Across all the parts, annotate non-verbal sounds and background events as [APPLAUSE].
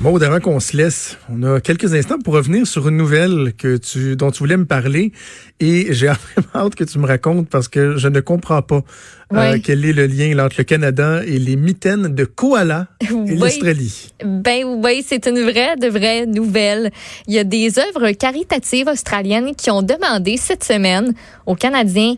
Bon, avant qu'on se laisse, on a quelques instants pour revenir sur une nouvelle que tu, dont tu voulais me parler et j'ai [LAUGHS] vraiment hâte que tu me racontes parce que je ne comprends pas euh, quel est le lien entre le Canada et les mitaines de koala [LAUGHS] et Oui. l'Australie. Ben oui, c'est une vraie, de vraie nouvelle. Il y a des œuvres caritatives australiennes qui ont demandé cette semaine aux Canadiens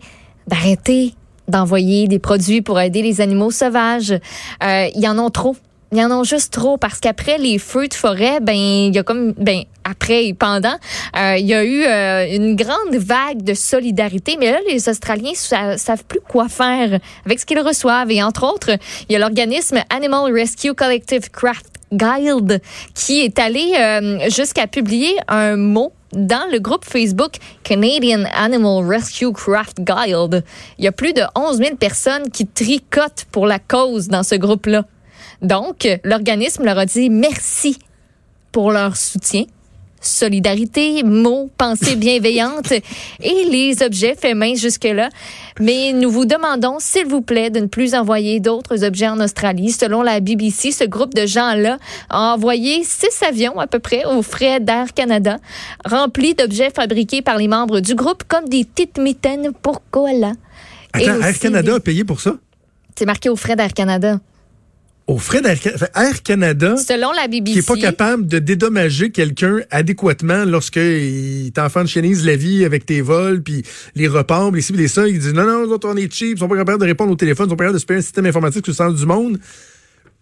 d'arrêter d'envoyer des produits pour aider les animaux sauvages. Euh, il y en a trop. Il y en a juste trop parce qu'après les feux de forêt, ben il y a comme ben après et pendant, euh, y a eu euh, une grande vague de solidarité. Mais là, les Australiens sa- savent plus quoi faire avec ce qu'ils reçoivent. Et entre autres, il y a l'organisme Animal Rescue Collective Craft Guild qui est allé euh, jusqu'à publier un mot dans le groupe Facebook Canadian Animal Rescue Craft Guild. Il y a plus de 11 000 personnes qui tricotent pour la cause dans ce groupe-là. Donc, l'organisme leur a dit merci pour leur soutien. Solidarité, mots, pensées bienveillantes [LAUGHS] et les objets faits main jusque-là. Mais nous vous demandons, s'il vous plaît, de ne plus envoyer d'autres objets en Australie. Selon la BBC, ce groupe de gens-là a envoyé six avions à peu près aux frais d'Air Canada, remplis d'objets fabriqués par les membres du groupe, comme des petites mitaines pour koala. Et Attends, Air Canada des- a payé pour ça? C'est marqué aux frais d'Air Canada. Au frais d'Air Air Canada, Selon la BBC. qui est pas capable de dédommager quelqu'un adéquatement lorsqu'il t'enfant de chenise la vie avec tes vols, puis les repas, les ci, puis les ça, il dit non, non, nous autres, on est cheap, ils sont pas capables de répondre au téléphone, ils sont pas capables de se payer un système informatique sur le centre du monde.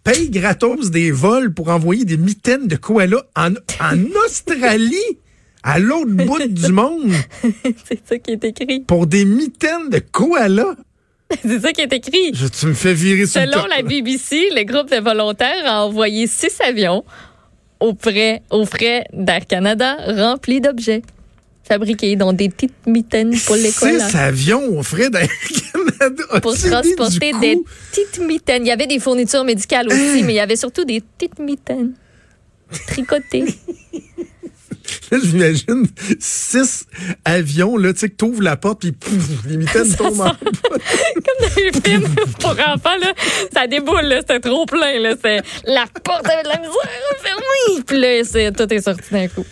Paye gratos des vols pour envoyer des mitaines de koala en, en [LAUGHS] Australie, à l'autre bout du monde, [LAUGHS] C'est ça qui est écrit. pour des mitaines de koala. [LAUGHS] C'est ça qui est écrit. Je, tu me fais virer sur le Selon la BBC, le groupe de volontaires a envoyé six avions aux frais, aux frais d'Air Canada remplis d'objets fabriqués, dont des petites mitaines pour koalas. Six avions au frais d'Air Canada. [LAUGHS] Pour [LAUGHS] transporter des petites mitaines. Il y avait des fournitures médicales aussi, mais il y avait surtout des petites mitaines tricotées. Là, j'imagine six avions, là, tu sais, que t'ouvres la porte, puis pouf, les mitaines tombent en [LAUGHS] Comme dans les films pour enfants, là, ça déboule, là, c'était trop plein. Là, c'est la porte avait de la misère fermée. Puis là, c'est- tout est sorti d'un coup.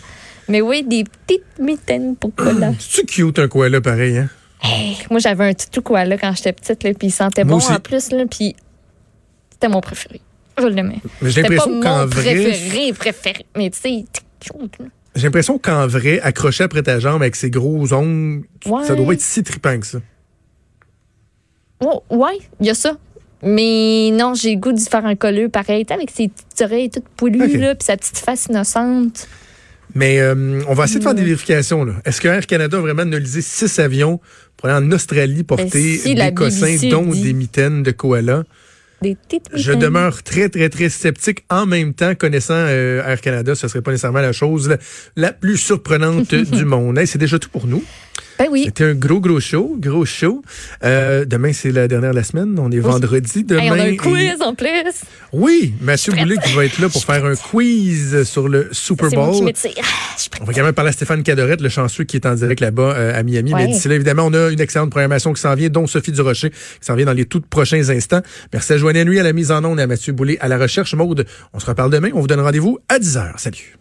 Mais oui, des petites mitaines pour [CLEARS THROAT] koala. C'est cute, un koala pareil, hein? Hey, moi, j'avais un toutou koala quand j'étais petite, là, puis il sentait Moi bon aussi. en plus, là, puis c'était mon préféré. Je l'aimais. Mais j'ai l'impression qu'en mon vrai, préféré, préféré. Mais tu sais, j'ai l'impression qu'en vrai, accroché après ta jambe avec ses gros ongles, Ouais. ça doit être si trippant que ça. Oh, ouais, il y a ça. Mais non, j'ai le goût d'y faire un colleux pareil, avec ses petites oreilles toutes poilues, Ok. là, puis sa petite face innocente. Mais euh, on va essayer de faire des Mm. vérifications. là. Est-ce que Air Canada a vraiment analysé six avions pour aller en Australie porter Ben, si des cossins, dont dit. des mitaines de koala? Des Je demeure très, très, très sceptique. En même temps, connaissant euh, Air Canada, ce serait pas nécessairement la chose la, la plus surprenante [LAUGHS] du monde. Hey, c'est déjà tout pour nous. Ben oui. C'était un gros, gros show. Gros show. Euh, demain, c'est la dernière de la semaine. On est vendredi. Demain, Hey, on a un quiz en plus. Oui, Mathieu Boulay qui va être là pour faire un quiz sur le Super Bowl. Ah. On va quand même parler à Stéphane Cadorette, le chanceux qui est en direct là-bas euh, à Miami. Ouais. Mais d'ici là, évidemment, on a une excellente programmation qui s'en vient, dont Sophie Durocher, qui s'en vient dans les tout prochains instants. Merci à Joanne Nuit à la mise en onde et à Mathieu Boulay à la recherche. Maude, on se reparle demain. On vous donne rendez-vous à 10h. Salut.